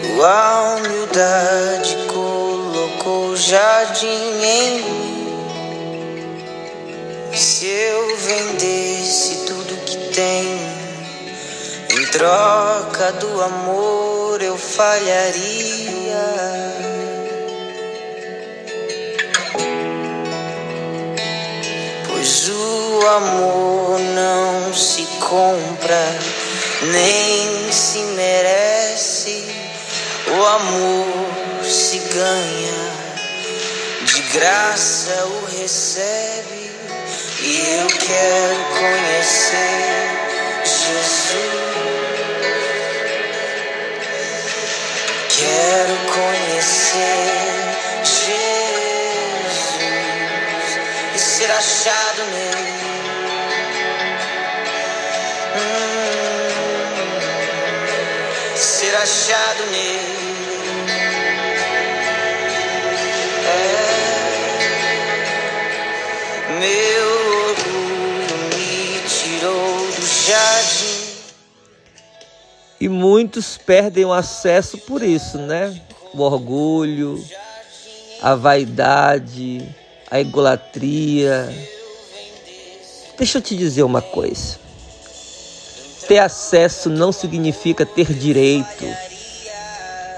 Tua humildade colocou jardim em mim. Se eu vendesse tudo que tenho, em troca do amor eu falharia. Pois o amor não se compra, nem se merece. O amor se ganha, de graça o recebe. E eu quero conhecer Jesus. Quero conhecer ser achado nele. Ser achado nele. É, meu orgulho me tirou do jardim. E muitos perdem o acesso por isso, né? O orgulho, a vaidade a egolatria. Deixa eu te dizer uma coisa. Ter acesso não significa ter direito.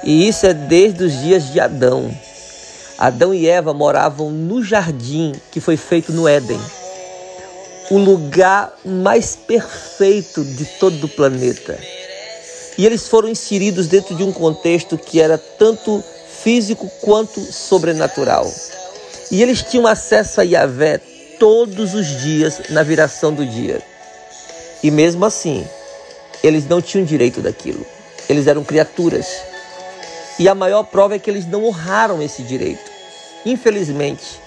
E isso é desde os dias de Adão. Adão e Eva moravam no jardim que foi feito no Éden. O lugar mais perfeito de todo o planeta. E eles foram inseridos dentro de um contexto que era tanto físico quanto sobrenatural. E eles tinham acesso a Yahvé todos os dias na viração do dia. E mesmo assim, eles não tinham direito daquilo. Eles eram criaturas. E a maior prova é que eles não honraram esse direito. Infelizmente,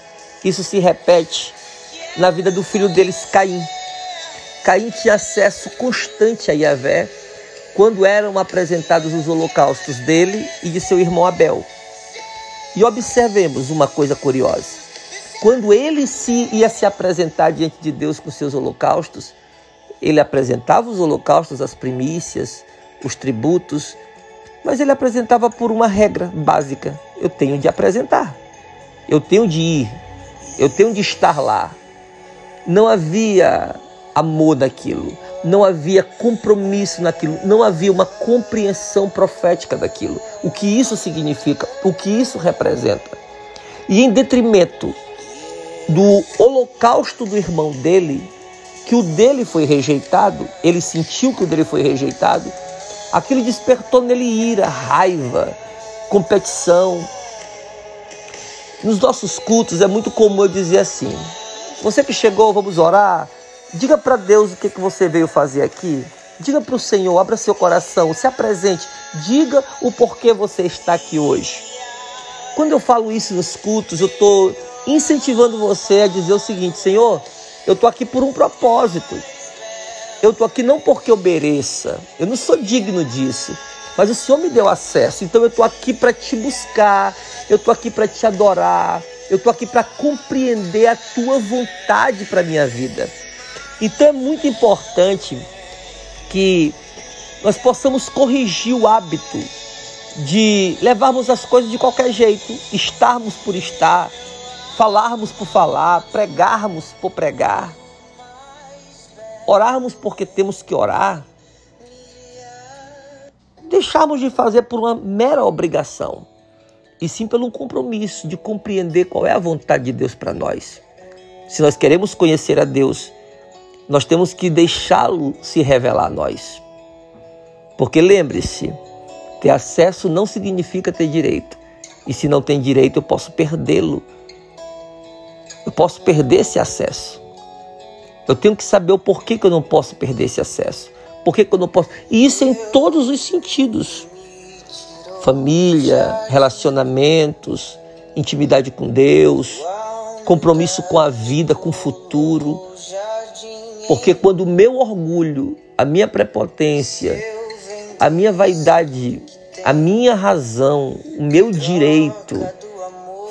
isso se repete na vida do filho deles, Caim. Caim tinha acesso constante a Yahvé quando eram apresentados os holocaustos dele e de seu irmão Abel. E observemos uma coisa curiosa. Quando ele se ia se apresentar diante de Deus com seus holocaustos, ele apresentava os holocaustos, as primícias, os tributos, mas ele apresentava por uma regra básica: eu tenho de apresentar, eu tenho de ir, eu tenho de estar lá. Não havia amor naquilo, não havia compromisso naquilo, não havia uma compreensão profética daquilo, o que isso significa, o que isso representa. E em detrimento do holocausto do irmão dele, que o dele foi rejeitado, ele sentiu que o dele foi rejeitado, aquilo despertou nele ira, raiva, competição. Nos nossos cultos é muito comum eu dizer assim: você que chegou, vamos orar. Diga para Deus o que, que você veio fazer aqui. Diga para o Senhor, abra seu coração, se apresente, diga o porquê você está aqui hoje. Quando eu falo isso nos cultos, eu estou incentivando você a dizer o seguinte: Senhor, eu estou aqui por um propósito. Eu estou aqui não porque eu mereça, eu não sou digno disso, mas o Senhor me deu acesso, então eu estou aqui para te buscar, eu estou aqui para te adorar, eu estou aqui para compreender a tua vontade para a minha vida. Então é muito importante que nós possamos corrigir o hábito de levarmos as coisas de qualquer jeito, estarmos por estar, falarmos por falar, pregarmos por pregar, orarmos porque temos que orar, deixarmos de fazer por uma mera obrigação, e sim pelo compromisso de compreender qual é a vontade de Deus para nós. Se nós queremos conhecer a Deus, nós temos que deixá-lo se revelar a nós. Porque lembre-se, ter acesso não significa ter direito. E se não tem direito, eu posso perdê-lo. Eu posso perder esse acesso. Eu tenho que saber o porquê que eu não posso perder esse acesso. Por que, que eu não posso? E isso em todos os sentidos: família, relacionamentos, intimidade com Deus, compromisso com a vida, com o futuro. Porque quando o meu orgulho, a minha prepotência, a minha vaidade, a minha razão, o meu direito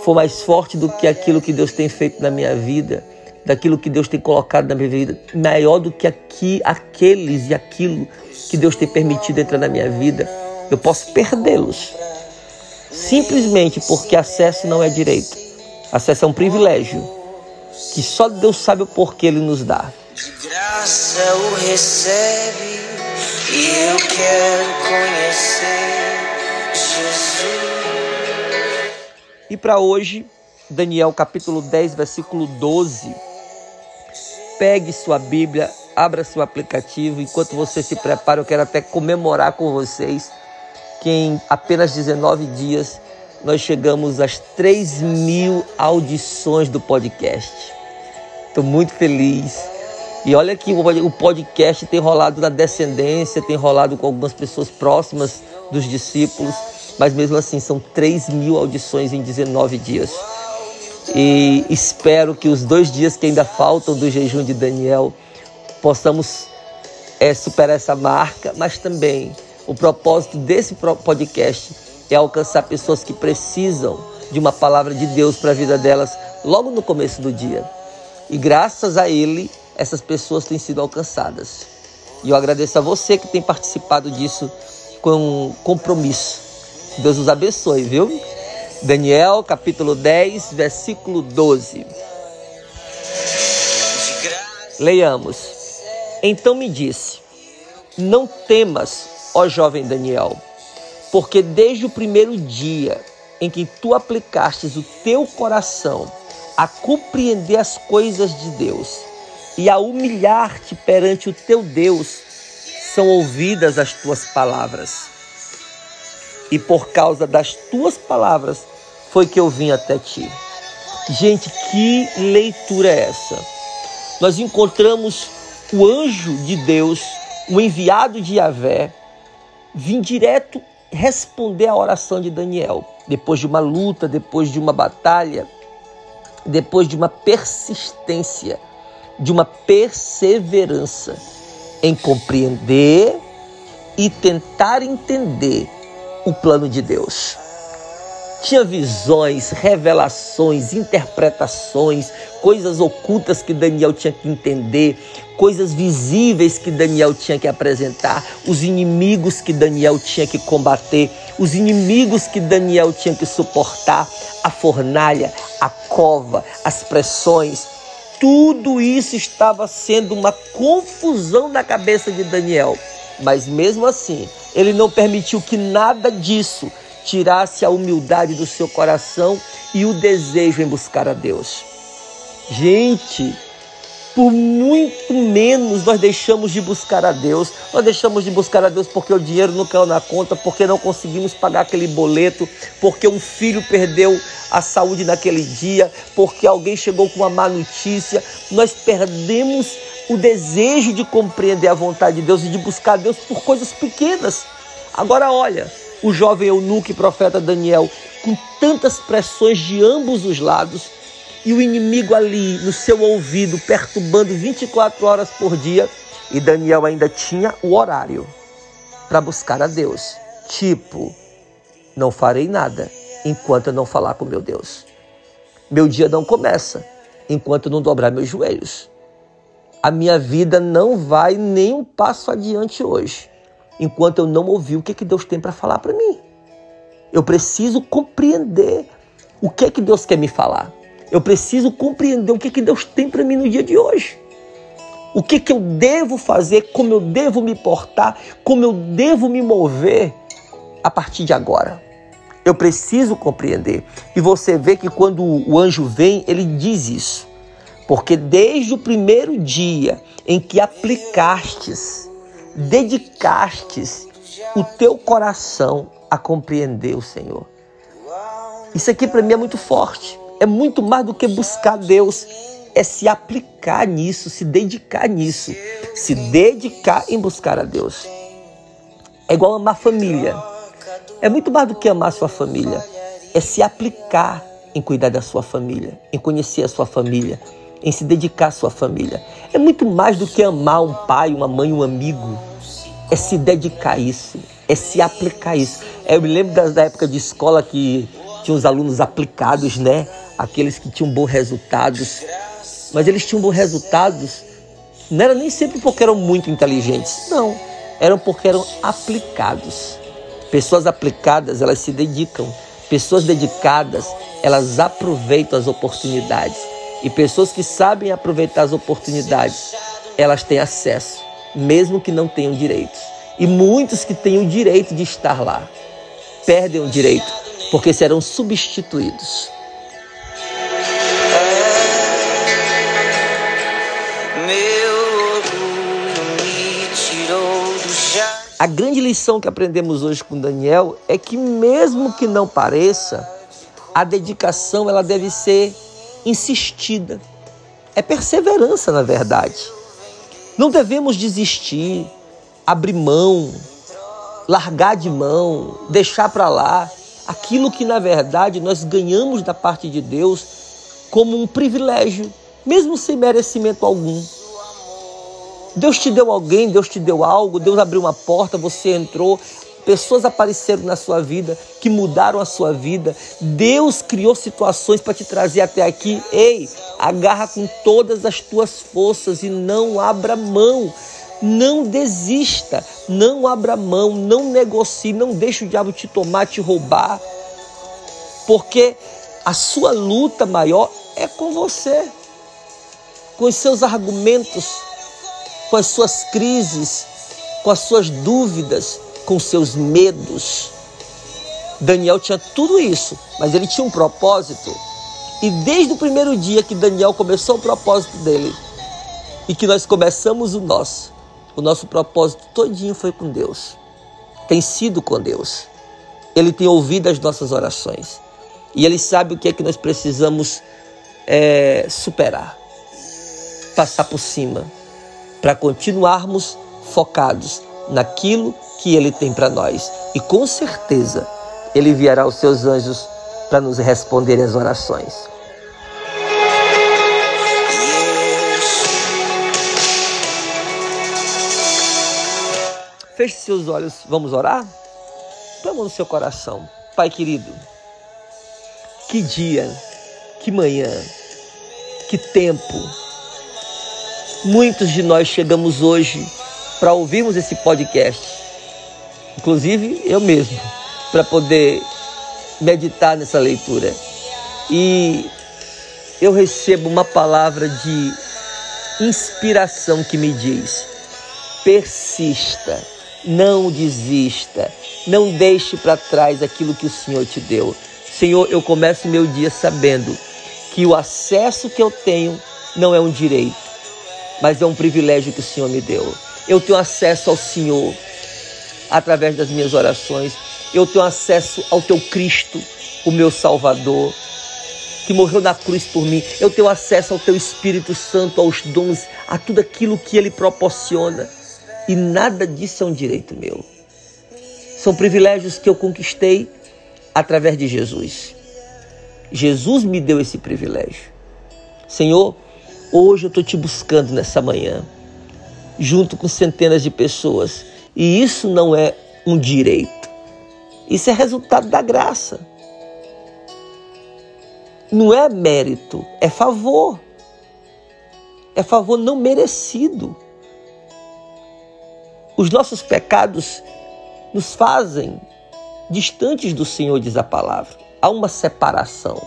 for mais forte do que aquilo que Deus tem feito na minha vida, daquilo que Deus tem colocado na minha vida, maior do que aqui, aqueles e aquilo que Deus tem permitido entrar na minha vida, eu posso perdê-los. Simplesmente porque acesso não é direito. Acesso é um privilégio que só Deus sabe o porquê Ele nos dá. De graça o recebe e eu quero conhecer Jesus. E para hoje, Daniel capítulo 10, versículo 12 Pegue sua Bíblia, abra seu aplicativo. Enquanto você se prepara, eu quero até comemorar com vocês que em apenas 19 dias nós chegamos às 3 mil audições do podcast. Estou muito feliz. E olha que o podcast tem rolado na descendência, tem rolado com algumas pessoas próximas dos discípulos, mas mesmo assim são 3 mil audições em 19 dias. E espero que os dois dias que ainda faltam do jejum de Daniel possamos é, superar essa marca, mas também o propósito desse podcast é alcançar pessoas que precisam de uma palavra de Deus para a vida delas logo no começo do dia. E graças a Ele, essas pessoas têm sido alcançadas. E eu agradeço a você que tem participado disso com compromisso. Deus os abençoe, viu? Daniel capítulo 10, versículo 12. Leiamos. Então me disse: Não temas, ó jovem Daniel, porque desde o primeiro dia em que tu aplicastes o teu coração a compreender as coisas de Deus e a humilhar-te perante o teu Deus, são ouvidas as tuas palavras e por causa das tuas palavras foi que eu vim até ti. Gente, que leitura é essa? Nós encontramos o anjo de Deus, o enviado de Yahvé, vir direto responder à oração de Daniel, depois de uma luta, depois de uma batalha, depois de uma persistência, de uma perseverança em compreender e tentar entender o plano de Deus. Tinha visões, revelações, interpretações, coisas ocultas que Daniel tinha que entender, coisas visíveis que Daniel tinha que apresentar, os inimigos que Daniel tinha que combater, os inimigos que Daniel tinha que suportar, a fornalha, a cova, as pressões. Tudo isso estava sendo uma confusão na cabeça de Daniel. Mas mesmo assim, ele não permitiu que nada disso tirasse a humildade do seu coração e o desejo em buscar a Deus. Gente, por muito menos nós deixamos de buscar a Deus. Nós deixamos de buscar a Deus porque o dinheiro não caiu na conta, porque não conseguimos pagar aquele boleto, porque um filho perdeu a saúde naquele dia, porque alguém chegou com uma má notícia. Nós perdemos o desejo de compreender a vontade de Deus e de buscar a Deus por coisas pequenas. Agora olha, o jovem eunuco e profeta Daniel, com tantas pressões de ambos os lados, e o inimigo ali no seu ouvido, perturbando 24 horas por dia, e Daniel ainda tinha o horário para buscar a Deus. Tipo, não farei nada enquanto eu não falar com meu Deus. Meu dia não começa enquanto eu não dobrar meus joelhos a minha vida não vai nem um passo adiante hoje, enquanto eu não ouvir o que, que Deus tem para falar para mim. Eu preciso compreender o que que Deus quer me falar. Eu preciso compreender o que, que Deus tem para mim no dia de hoje. O que, que eu devo fazer, como eu devo me portar, como eu devo me mover a partir de agora. Eu preciso compreender. E você vê que quando o anjo vem, ele diz isso. Porque desde o primeiro dia em que aplicastes, dedicastes o teu coração a compreender o Senhor. Isso aqui para mim é muito forte. É muito mais do que buscar Deus. É se aplicar nisso, se dedicar nisso. Se dedicar em buscar a Deus. É igual amar família. É muito mais do que amar sua família. É se aplicar em cuidar da sua família, em conhecer a sua família, em se dedicar à sua família. É muito mais do que amar um pai, uma mãe, um amigo. É se dedicar a isso, é se aplicar a isso. Eu me lembro da, época de escola que tinha os alunos aplicados, né? Aqueles que tinham bons resultados. mas eles tinham bons resultados. Não era nem sempre porque eram muito inteligentes, não, eram porque eram aplicados. Pessoas aplicadas, elas se dedicam. Pessoas dedicadas, elas aproveitam as oportunidades. E pessoas que sabem aproveitar as oportunidades, elas têm acesso, mesmo que não tenham direitos. E muitos que têm o direito de estar lá perdem o direito porque serão substituídos. A grande lição que aprendemos hoje com Daniel é que mesmo que não pareça, a dedicação ela deve ser insistida. É perseverança, na verdade. Não devemos desistir, abrir mão, largar de mão, deixar para lá aquilo que na verdade nós ganhamos da parte de Deus como um privilégio, mesmo sem merecimento algum. Deus te deu alguém, Deus te deu algo, Deus abriu uma porta, você entrou, pessoas apareceram na sua vida que mudaram a sua vida. Deus criou situações para te trazer até aqui. Ei, agarra com todas as tuas forças e não abra mão. Não desista, não abra mão, não negocie, não deixe o diabo te tomar, te roubar. Porque a sua luta maior é com você, com os seus argumentos, com as suas crises, com as suas dúvidas, com seus medos. Daniel tinha tudo isso, mas ele tinha um propósito. E desde o primeiro dia que Daniel começou o propósito dele e que nós começamos o nosso, o nosso propósito todinho foi com Deus. Tem sido com Deus. Ele tem ouvido as nossas orações. E ele sabe o que é que nós precisamos é, superar, passar por cima para continuarmos focados naquilo que Ele tem para nós. E com certeza Ele enviará os seus anjos para nos responder as orações. Feche seus olhos, vamos orar? Vamos no seu coração. Pai querido, que dia, que manhã, que tempo Muitos de nós chegamos hoje para ouvirmos esse podcast, inclusive eu mesmo, para poder meditar nessa leitura. E eu recebo uma palavra de inspiração que me diz: persista, não desista, não deixe para trás aquilo que o Senhor te deu. Senhor, eu começo meu dia sabendo que o acesso que eu tenho não é um direito mas é um privilégio que o Senhor me deu. Eu tenho acesso ao Senhor através das minhas orações. Eu tenho acesso ao teu Cristo, o meu Salvador, que morreu na cruz por mim. Eu tenho acesso ao teu Espírito Santo, aos dons, a tudo aquilo que ele proporciona. E nada disso é um direito meu. São privilégios que eu conquistei através de Jesus. Jesus me deu esse privilégio. Senhor, Hoje eu estou te buscando nessa manhã, junto com centenas de pessoas. E isso não é um direito. Isso é resultado da graça. Não é mérito, é favor. É favor não merecido. Os nossos pecados nos fazem distantes do Senhor, diz a palavra. Há uma separação.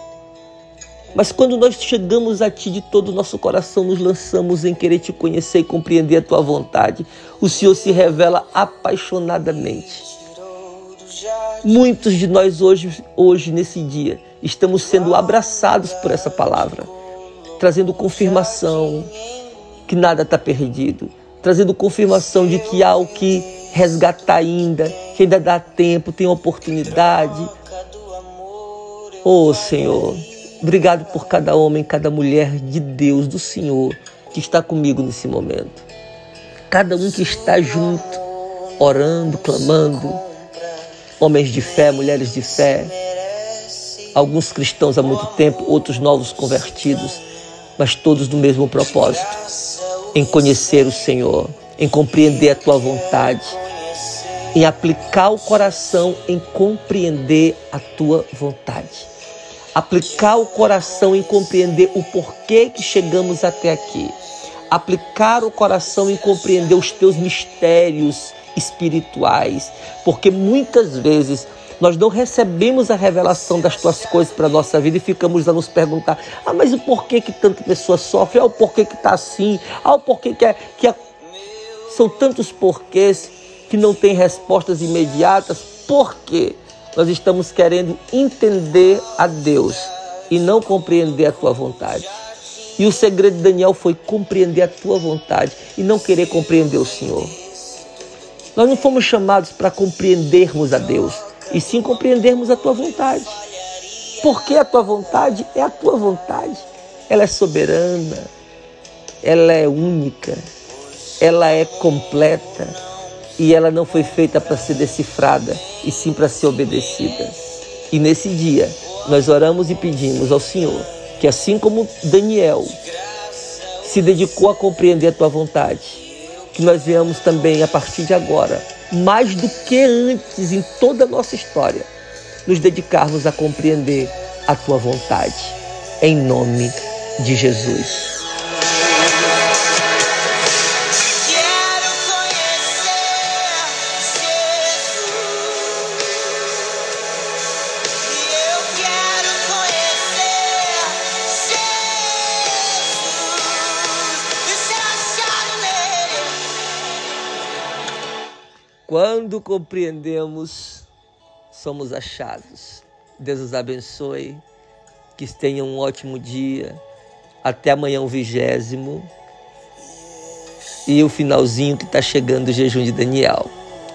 Mas quando nós chegamos a Ti de todo o nosso coração, nos lançamos em querer Te conhecer e compreender a Tua vontade, o Senhor se revela apaixonadamente. Muitos de nós hoje, hoje nesse dia, estamos sendo abraçados por essa palavra, trazendo confirmação que nada está perdido, trazendo confirmação de que há o que resgatar ainda, que ainda dá tempo, tem oportunidade. Oh Senhor, Obrigado por cada homem, cada mulher de Deus, do Senhor, que está comigo nesse momento. Cada um que está junto, orando, clamando. Homens de fé, mulheres de fé. Alguns cristãos há muito tempo, outros novos convertidos, mas todos do mesmo propósito: em conhecer o Senhor, em compreender a tua vontade, em aplicar o coração em compreender a tua vontade. Aplicar o coração em compreender o porquê que chegamos até aqui, aplicar o coração em compreender os teus mistérios espirituais, porque muitas vezes nós não recebemos a revelação das tuas coisas para a nossa vida e ficamos a nos perguntar: ah, mas o porquê que tanta pessoa sofre? Ah, o porquê que está assim? Ah, o porquê que, é, que é... São tantos porquês que não têm respostas imediatas. Por quê? Nós estamos querendo entender a Deus e não compreender a tua vontade. E o segredo de Daniel foi compreender a tua vontade e não querer compreender o Senhor. Nós não fomos chamados para compreendermos a Deus, e sim compreendermos a tua vontade. Porque a tua vontade é a tua vontade. Ela é soberana, ela é única, ela é completa e ela não foi feita para ser decifrada, e sim para ser obedecida. E nesse dia, nós oramos e pedimos ao Senhor que, assim como Daniel se dedicou a compreender a tua vontade, que nós venhamos também, a partir de agora, mais do que antes em toda a nossa história, nos dedicarmos a compreender a tua vontade. Em nome de Jesus. Quando compreendemos, somos achados. Deus os abençoe, que tenham um ótimo dia. Até amanhã, o vigésimo. E o finalzinho que está chegando o jejum de Daniel.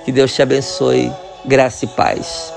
Que Deus te abençoe, graça e paz.